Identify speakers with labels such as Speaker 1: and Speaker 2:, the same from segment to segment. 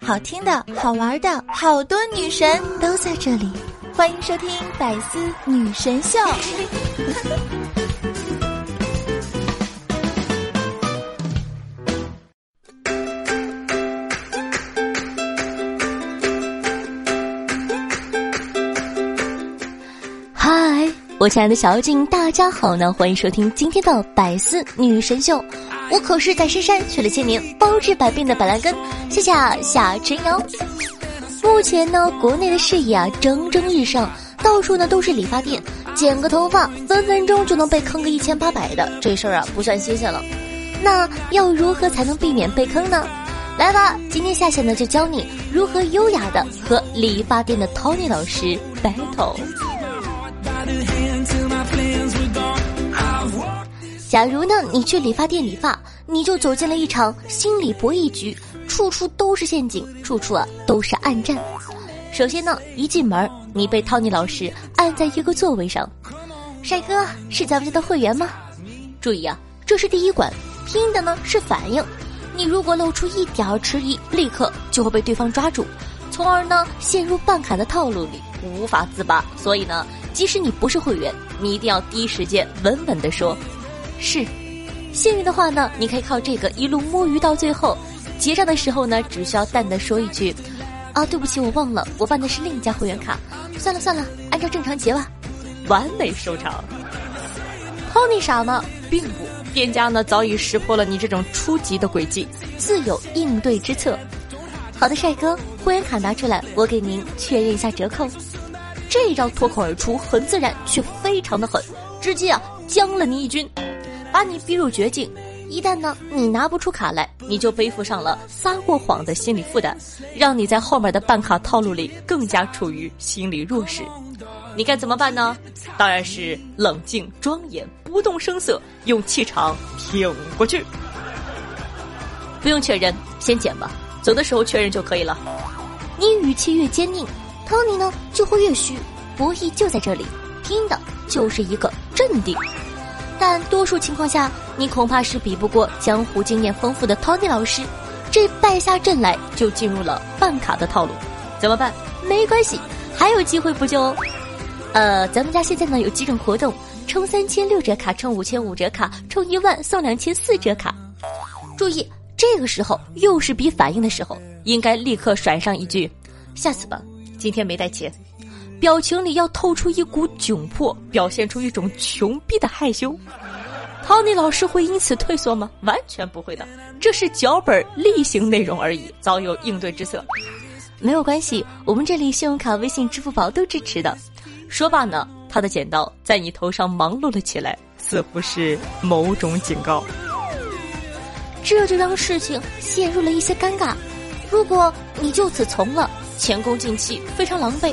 Speaker 1: 好听的、好玩的，好多女神都在这里，欢迎收听《百思女神秀》。
Speaker 2: 嗨，我亲爱的小妖精，大家好呢！欢迎收听今天的《百思女神秀》。我可是在深山学了千年，包治百病的板蓝根。谢谢夏晨瑶。目前呢，国内的事业啊蒸蒸日上，到处呢都是理发店，剪个头发分分钟就能被坑个一千八百的，这事儿啊不算新鲜了。那要如何才能避免被坑呢？来吧，今天夏夏呢就教你如何优雅的和理发店的 Tony 老师 battle。假如呢，你去理发店理发，你就走进了一场心理博弈局，处处都是陷阱，处处啊都是暗战。首先呢，一进门，你被 Tony 老师按在一个座位上，帅哥是咱们家的会员吗？注意啊，这是第一关，拼的呢是反应。你如果露出一点迟疑，立刻就会被对方抓住，从而呢陷入办卡的套路里，无法自拔。所以呢，即使你不是会员，你一定要第一时间稳稳的说。是，幸运的话呢，你可以靠这个一路摸鱼到最后，结账的时候呢，只需要淡淡说一句：“啊，对不起，我忘了，我办的是另一家会员卡。”算了算了，按照正常结吧，完美收场。Tony 傻吗？并不，店家呢早已识破了你这种初级的诡计，自有应对之策。好的，帅哥，会员卡拿出来，我给您确认一下折扣。这一招脱口而出，很自然，却非常的狠，直接啊将了你一军。把你逼入绝境，一旦呢你拿不出卡来，你就背负上了撒过谎的心理负担，让你在后面的办卡套路里更加处于心理弱势。你该怎么办呢？当然是冷静庄严，不动声色，用气场挺过去。不用确认，先剪吧，走的时候确认就可以了。你语气越坚定，Tony 呢就会越虚。博弈就在这里，拼的就是一个镇定。但多数情况下，你恐怕是比不过江湖经验丰富的 Tony 老师。这败下阵来就进入了办卡的套路，怎么办？没关系，还有机会补救哦？呃，咱们家现在呢有几种活动：充三千六折卡，充五千五折卡，充一万送两千四折卡。注意，这个时候又是比反应的时候，应该立刻甩上一句：“下次吧，今天没带钱。”表情里要透出一股窘迫，表现出一种穷逼的害羞。Tony 老师会因此退缩吗？完全不会的，这是脚本例行内容而已，早有应对之策。没有关系，我们这里信用卡、微信、支付宝都支持的。说罢呢，他的剪刀在你头上忙碌了起来，似乎是某种警告。这就让事情陷入了一些尴尬。如果你就此从了，前功尽弃，非常狼狈。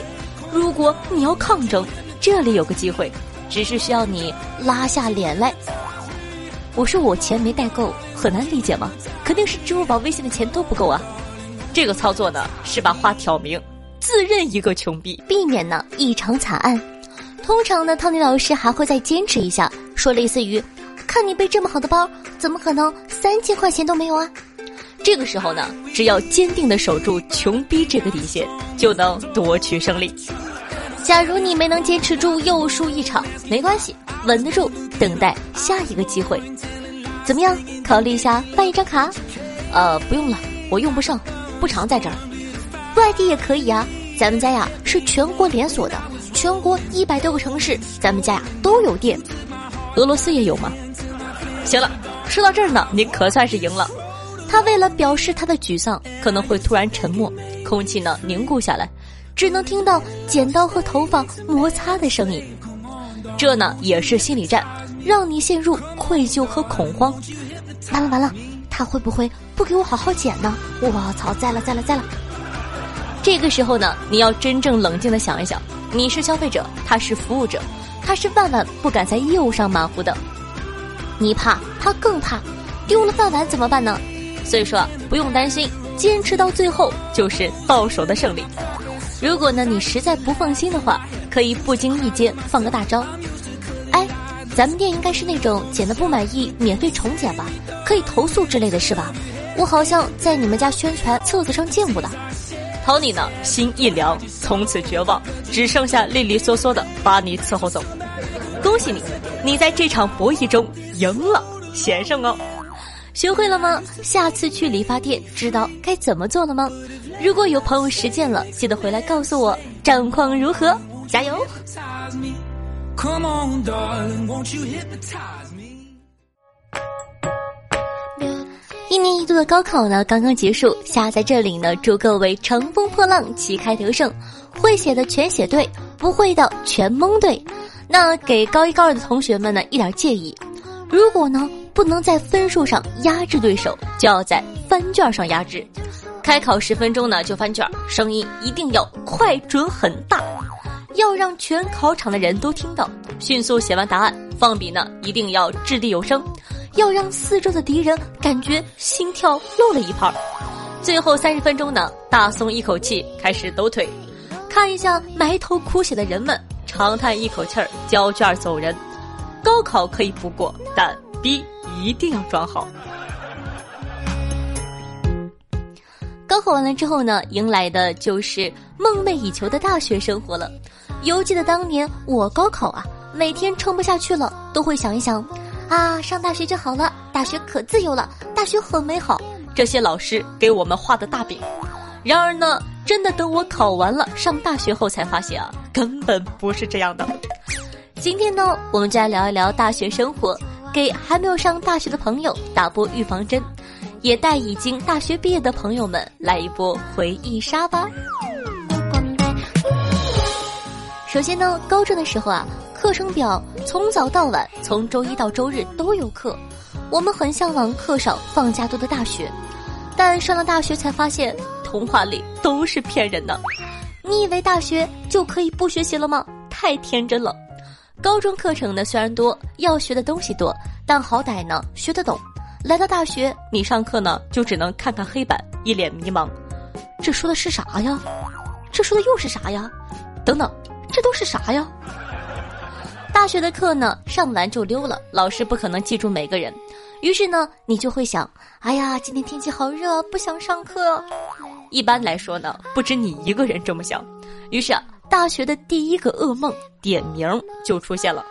Speaker 2: 如果你要抗争，这里有个机会，只是需要你拉下脸来。我说我钱没带够，很难理解吗？肯定是支付宝、微信的钱都不够啊。这个操作呢，是把话挑明，自认一个穷逼，避免呢异常惨案。通常呢，汤尼老师还会再坚持一下，说类似于：“看你背这么好的包，怎么可能三千块钱都没有啊？”这个时候呢，只要坚定的守住穷逼这个底线，就能夺取胜利。假如你没能坚持住，又输一场，没关系，稳得住，等待下一个机会。怎么样？考虑一下办一张卡？呃，不用了，我用不上，不常在这儿。外地也可以啊，咱们家呀是全国连锁的，全国一百多个城市，咱们家呀都有店。俄罗斯也有吗？行了，说到这儿呢，你可算是赢了。他为了表示他的沮丧，可能会突然沉默，空气呢凝固下来，只能听到剪刀和头发摩擦的声音。这呢也是心理战，让你陷入愧疚和恐慌。完了完了，他会不会不给我好好剪呢？我操，在了在了在了！这个时候呢，你要真正冷静的想一想，你是消费者，他是服务者，他是万万不敢在业务上马虎的。你怕，他更怕，丢了饭碗怎么办呢？所以说不用担心，坚持到最后就是到手的胜利。如果呢你实在不放心的话，可以不经意间放个大招。哎，咱们店应该是那种剪的不满意免费重剪吧？可以投诉之类的是吧？我好像在你们家宣传册子上见过的。
Speaker 3: Tony 呢，心一凉，从此绝望，只剩下利利索索的把你伺候走。恭喜你，你在这场博弈中赢了，先生哦。
Speaker 2: 学会了吗？下次去理发店，知道该怎么做了吗？如果有朋友实践了，记得回来告诉我战况如何，加油！一年一度的高考呢，刚刚结束。夏在这里呢，祝各位乘风破浪，旗开得胜。会写的全写对，不会的全蒙对。那给高一高二的同学们呢，一点建议：如果呢不能在分数上压制对手，就要在翻卷上压制。开考十分钟呢就翻卷，声音一定要快准很大，要让全考场的人都听到。迅速写完答案，放笔呢一定要掷地有声。要让四周的敌人感觉心跳漏了一拍最后三十分钟呢，大松一口气开始抖腿，看一下埋头苦写的人们，长叹一口气儿，交卷走人。高考可以不过，但逼一定要装好。高考完了之后呢，迎来的就是梦寐以求的大学生活了。犹记得当年我高考啊，每天撑不下去了，都会想一想。啊，上大学就好了，大学可自由了，大学很美好。这些老师给我们画的大饼。然而呢，真的等我考完了上大学后，才发现啊，根本不是这样的。今天呢，我们就来聊一聊大学生活，给还没有上大学的朋友打波预防针，也带已经大学毕业的朋友们来一波回忆杀吧。首先呢，高中的时候啊。课程表从早到晚，从周一到周日都有课。我们很向往课少、放假多的大学，但上了大学才发现，童话里都是骗人的。你以为大学就可以不学习了吗？太天真了。高中课程呢虽然多，要学的东西多，但好歹呢学得懂。来到大学，你上课呢就只能看看黑板，一脸迷茫。这说的是啥呀？这说的又是啥呀？等等，这都是啥呀？大学的课呢，上完就溜了，老师不可能记住每个人，于是呢，你就会想，哎呀，今天天气好热，不想上课。一般来说呢，不止你一个人这么想，于是啊，大学的第一个噩梦点名就出现了。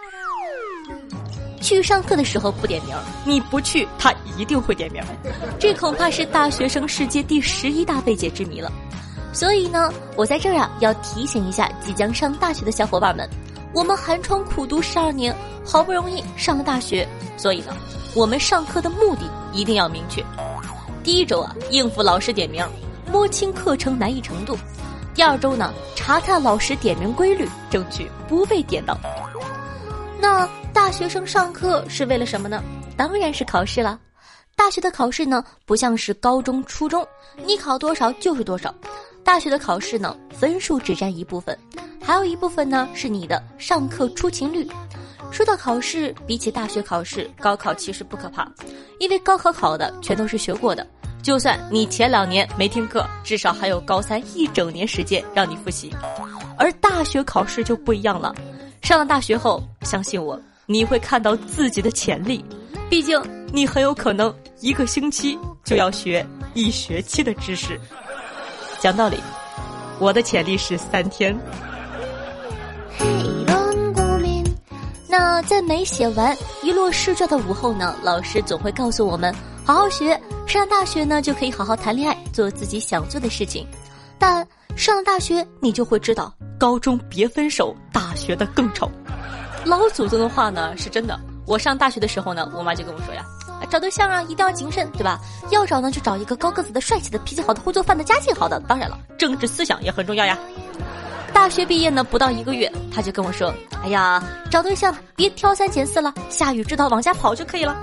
Speaker 2: 去上课的时候不点名，你不去，他一定会点名。这恐怕是大学生世界第十一大未解之谜了。所以呢，我在这儿啊，要提醒一下即将上大学的小伙伴们。我们寒窗苦读十二年，好不容易上了大学，所以呢，我们上课的目的一定要明确。第一周啊，应付老师点名，摸清课程难易程度；第二周呢，查看老师点名规律，争取不被点到。那大学生上课是为了什么呢？当然是考试了。大学的考试呢，不像是高中、初中，你考多少就是多少。大学的考试呢，分数只占一部分。还有一部分呢，是你的上课出勤率。说到考试，比起大学考试，高考其实不可怕，因为高考考的全都是学过的。就算你前两年没听课，至少还有高三一整年时间让你复习。而大学考试就不一样了，上了大学后，相信我，你会看到自己的潜力。毕竟你很有可能一个星期就要学一学期的知识。讲道理，我的潜力是三天。那在没写完一摞试卷的午后呢，老师总会告诉我们：好好学，上大学呢就可以好好谈恋爱，做自己想做的事情。但上了大学，你就会知道，高中别分手，大学的更丑。老祖宗的话呢是真的。我上大学的时候呢，我妈就跟我说呀：找对象啊一定要谨慎，对吧？要找呢就找一个高个子的、帅气的、脾气好的、会做饭的、家境好的。当然了，政治思想也很重要呀。大学毕业呢，不到一个月，他就跟我说：“哎呀，找对象别挑三拣四了，下雨知道往家跑就可以了。”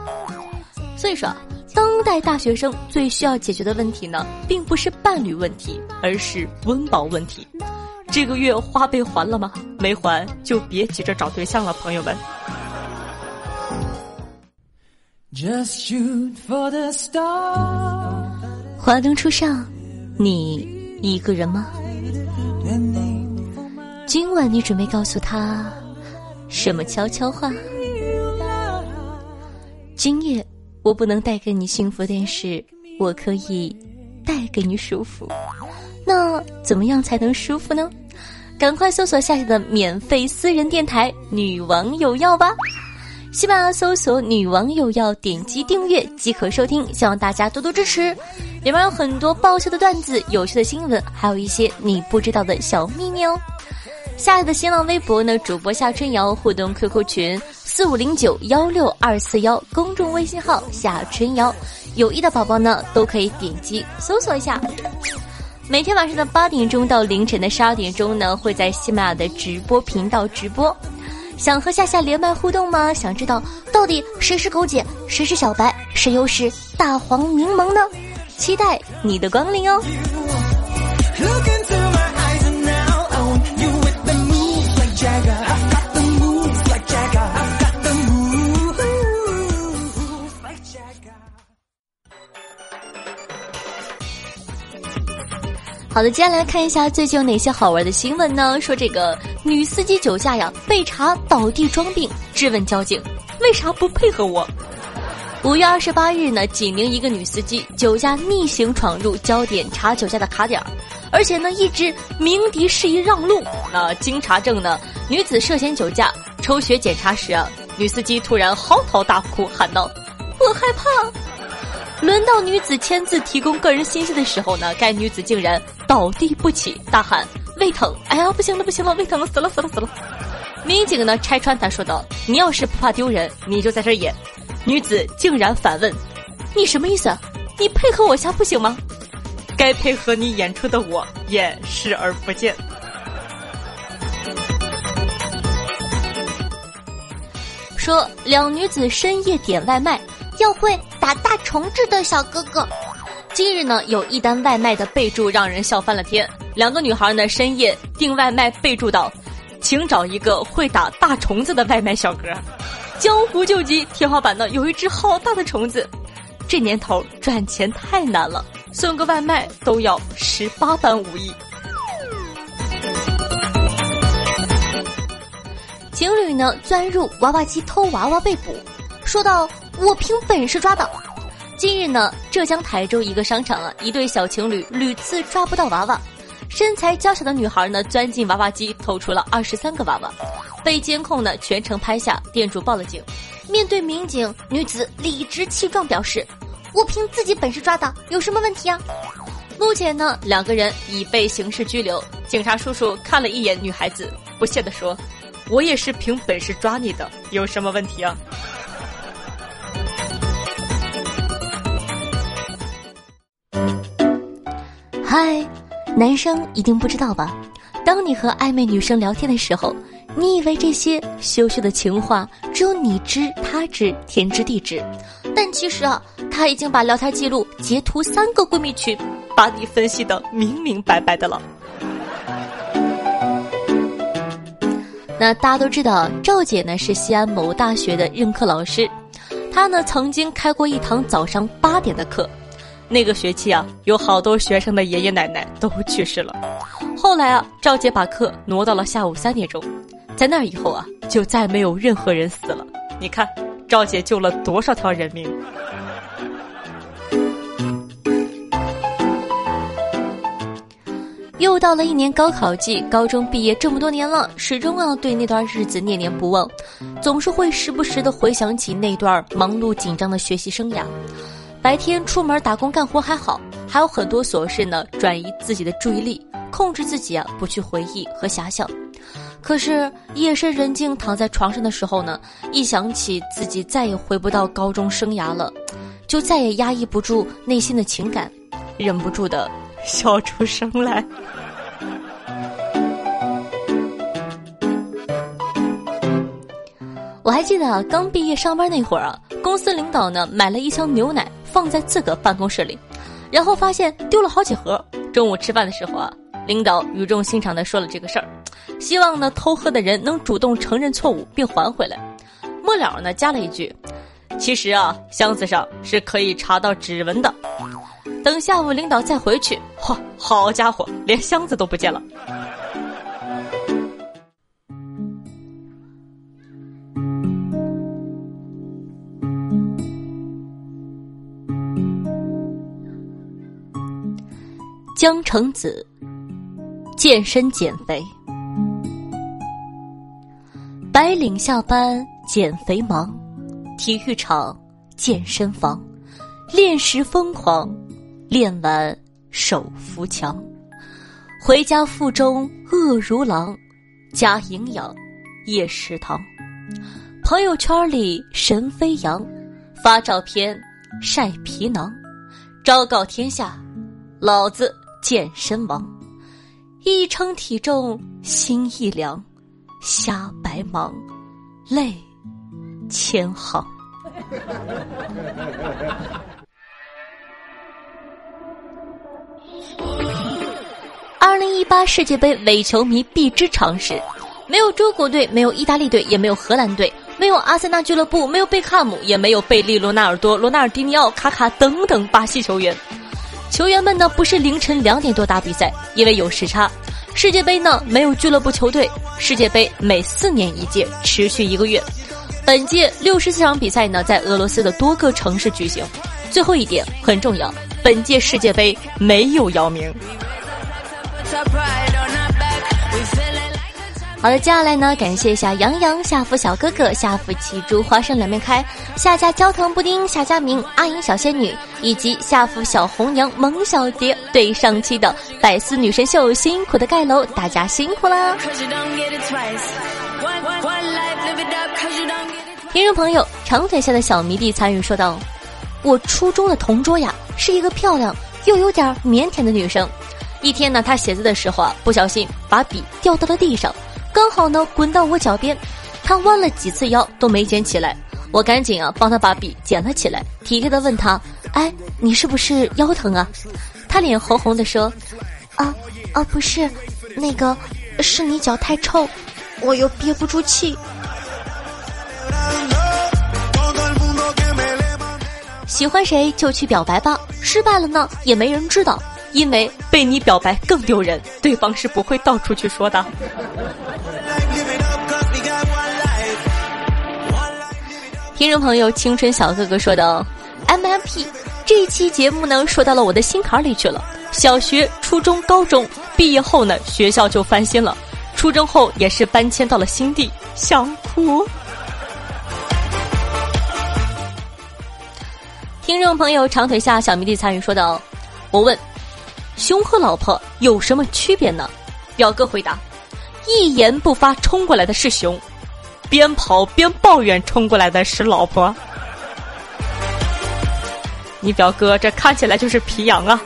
Speaker 2: 所以说，当代大学生最需要解决的问题呢，并不是伴侣问题，而是温饱问题。这个月花呗还了吗？没还就别急着找对象了，朋友们。华灯初上，你一个人吗？今晚你准备告诉他什么悄悄话？今夜我不能带给你幸福但是我可以带给你舒服。那怎么样才能舒服呢？赶快搜索下载的免费私人电台“女王有药”吧。喜马拉雅搜索“女王有药”，点击订阅即可收听。希望大家多多支持，里面有很多爆笑的段子、有趣的新闻，还有一些你不知道的小秘密哦。下载的新浪微博呢，主播夏春瑶互动 QQ 群四五零九幺六二四幺，公众微信号夏春瑶，有意的宝宝呢都可以点击搜索一下。每天晚上的八点钟到凌晨的十二点钟呢，会在喜马拉雅的直播频道直播。想和夏夏连麦互动吗？想知道到底谁是狗姐，谁是小白，谁又是大黄柠檬呢？期待你的光临哦！好的，接下来看一下最近有哪些好玩的新闻呢？说这个女司机酒驾呀，被查倒地装病，质问交警为啥不配合我。五月二十八日呢，济宁一个女司机酒驾逆行闯入交点查酒驾的卡点儿，而且呢一直鸣笛示意让路。那经查证呢，女子涉嫌酒驾，抽血检查时啊，女司机突然嚎啕大哭，喊道：“我害怕。”轮到女子签字提供个人信息的时候呢，该女子竟然倒地不起，大喊胃疼！哎呀，不行了，不行了，胃疼了死了，死了，死了！民警呢拆穿他说道：“你要是不怕丢人，你就在这演。”女子竟然反问：“你什么意思？你配合我下不行吗？”该配合你演出的我也视而不见。说两女子深夜点外卖。要会打大虫子的小哥哥。今日呢，有一单外卖的备注让人笑翻了天。两个女孩呢，深夜订外卖，备注道：“请找一个会打大虫子的外卖小哥。”江湖救急，天花板呢有一只好大的虫子。这年头赚钱太难了，送个外卖都要十八般武艺。情侣呢钻入娃娃机偷娃娃被捕，说到。我凭本事抓的。近日呢，浙江台州一个商场啊，一对小情侣屡次抓不到娃娃，身材娇小的女孩呢钻进娃娃机偷出了二十三个娃娃，被监控呢全程拍下，店主报了警。面对民警，女子理直气壮表示：“我凭自己本事抓的，有什么问题啊？”目前呢，两个人已被刑事拘留。警察叔叔看了一眼女孩子，不屑地说：“我也是凭本事抓你的，有什么问题啊？”嗨，男生一定不知道吧？当你和暧昧女生聊天的时候，你以为这些羞羞的情话只有你知他知天知地知，但其实啊，他已经把聊天记录截图三个闺蜜群，把你分析的明明白白的了。那大家都知道，赵姐呢是西安某大学的任课老师，她呢曾经开过一堂早上八点的课。那个学期啊，有好多学生的爷爷奶奶都去世了。后来啊，赵姐把课挪到了下午三点钟，在那以后啊，就再没有任何人死了。你看，赵姐救了多少条人命？又到了一年高考季，高中毕业这么多年了，始终啊对那段日子念念不忘，总是会时不时的回想起那段忙碌紧张的学习生涯。白天出门打工干活还好，还有很多琐事呢，转移自己的注意力，控制自己啊，不去回忆和遐想。可是夜深人静躺在床上的时候呢，一想起自己再也回不到高中生涯了，就再也压抑不住内心的情感，忍不住的笑出声来。我还记得刚毕业上班那会儿啊，公司领导呢买了一箱牛奶。放在自个办公室里，然后发现丢了好几盒。中午吃饭的时候啊，领导语重心长的说了这个事儿，希望呢偷喝的人能主动承认错误并还回来。末了呢加了一句，其实啊箱子上是可以查到指纹的。等下午领导再回去，嚯，好家伙，连箱子都不见了。江城子，健身减肥。白领下班减肥忙，体育场健身房，练时疯狂，练完手扶墙。回家腹中饿如狼，加营养夜食堂。朋友圈里神飞扬，发照片晒皮囊，昭告天下，老子健身王。一称体重心一凉。瞎白忙，泪千行。二零一八世界杯伪球迷必知常识：没有中国队，没有意大利队，也没有荷兰队，没有阿森纳俱乐部，没有贝克汉姆，也没有贝利、罗纳尔多、罗纳尔迪尼奥、卡卡等等巴西球员。球员们呢，不是凌晨两点多打比赛，因为有时差。世界杯呢没有俱乐部球队，世界杯每四年一届，持续一个月。本届六十四场比赛呢在俄罗斯的多个城市举行。最后一点很重要，本届世界杯没有姚明。好的，接下来呢，感谢一下杨洋、夏福小哥哥、夏福奇猪、花生两面开、夏家焦糖布丁、夏家明、阿英小仙女以及夏福小红娘、萌小蝶对上期的百思女神秀辛苦的盖楼，大家辛苦啦！听众朋友，长腿下的小迷弟参与说道：“我初中的同桌呀，是一个漂亮又有点腼腆的女生。一天呢，她写字的时候啊，不小心把笔掉到了。地上。”刚好呢，滚到我脚边，他弯了几次腰都没捡起来，我赶紧啊帮他把笔捡了起来，体贴的问他：“哎，你是不是腰疼啊？”他脸红红的说：“啊啊，不是，那个是你脚太臭，我又憋不住气。”喜欢谁就去表白吧，失败了呢也没人知道，因为被你表白更丢人，对方是不会到处去说的。听众朋友，青春小哥哥说的 M M P 这一期节目呢，说到了我的心坎里去了。小学、初中、高中毕业后呢，学校就翻新了；初中后也是搬迁到了新地，想哭。听众朋友，长腿下小迷弟参与说道：“我问，熊和老婆有什么区别呢？”表哥回答：“一言不发冲过来的是熊。”边跑边抱怨冲过来的是老婆，你表哥这看起来就是皮痒啊！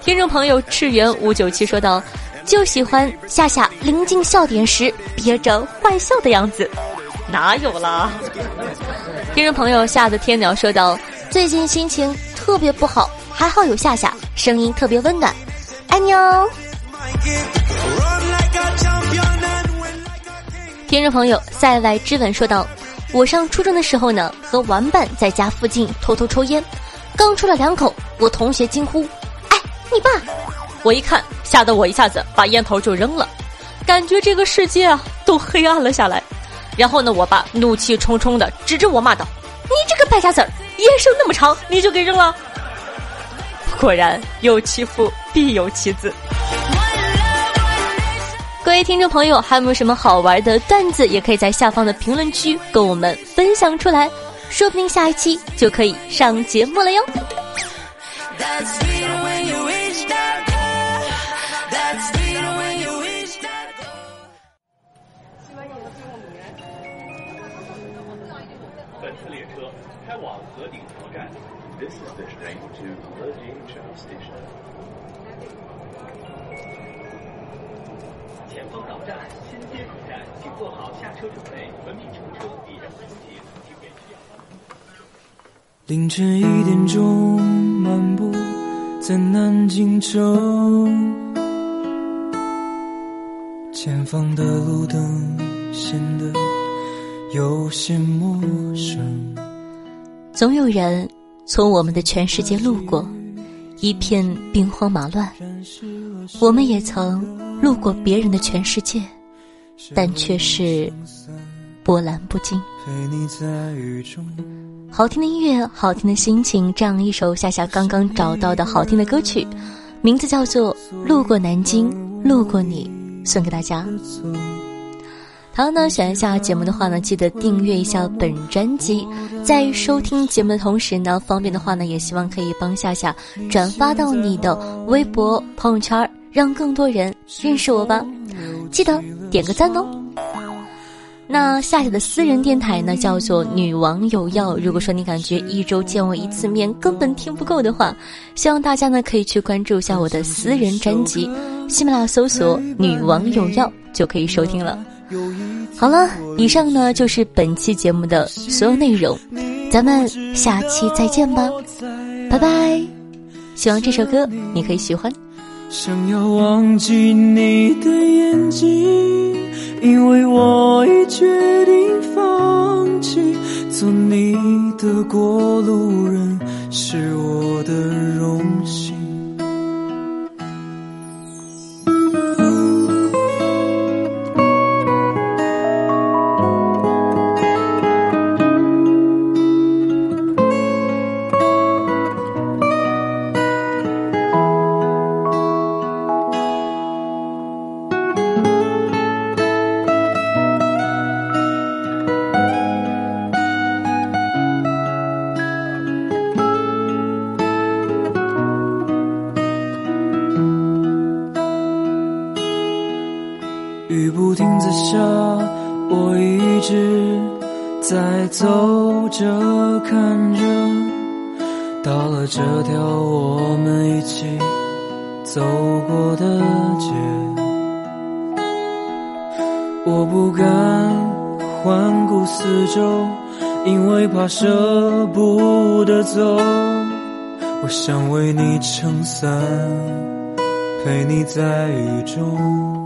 Speaker 2: 听众朋友赤源五九七说道：“就喜欢夏夏临近笑点时憋着坏笑的样子，哪有啦？”听众朋友夏的天鸟说道：“最近心情特别不好，还好有夏夏，声音特别温暖，爱你哦。”听众朋友，塞外之吻说道：“我上初中的时候呢，和玩伴在家附近偷偷抽烟，刚抽了两口，我同学惊呼：‘哎，你爸！’我一看，吓得我一下子把烟头就扔了，感觉这个世界啊都黑暗了下来。然后呢，我爸怒气冲冲的指着我骂道：‘你这个败家子儿，烟生那么长，你就给扔了！’果然有其父必有其子。”各位听众朋友，还有没有什么好玩的段子？也可以在下方的评论区跟我们分享出来，说不定下一期就可以上节目了哟。
Speaker 4: 本次列车开往河顶桥站。This is the train to Herdingchao Station. 前方到站新街口站，请做好下车准备，文明乘车必让出行，请给需要帮
Speaker 5: 凌晨一点钟，漫步在南京城，前方的路灯显得有些陌生。
Speaker 2: 总有人从我们的全世界路过，一片兵荒马乱。我们也曾路过别人的全世界，但却是波澜不惊。好听的音乐，好听的心情，这样一首夏夏刚刚找到的好听的歌曲，名字叫做《路过南京，路过你》，送给大家。好，那喜欢下节目的话呢，记得订阅一下本专辑。在收听节目的同时呢，方便的话呢，也希望可以帮夏夏转发到你的微博、朋友圈，让更多人认识我吧。记得点个赞哦。那夏夏的私人电台呢，叫做“女王有药”。如果说你感觉一周见我一次面根本听不够的话，希望大家呢可以去关注一下我的私人专辑，喜马拉雅搜索“女王有药”就可以收听了。好了，以上呢就是本期节目的所有内容，咱们下期再见吧，拜拜！希望这首歌你可以喜欢。
Speaker 5: 想要忘记你的眼睛，因为我已决定放弃做你的过路人，是我的荣幸。我一直在走着看着，到了这条我们一起走过的街，我不敢环顾四周，因为怕舍不得走。我想为你撑伞，陪你在雨中。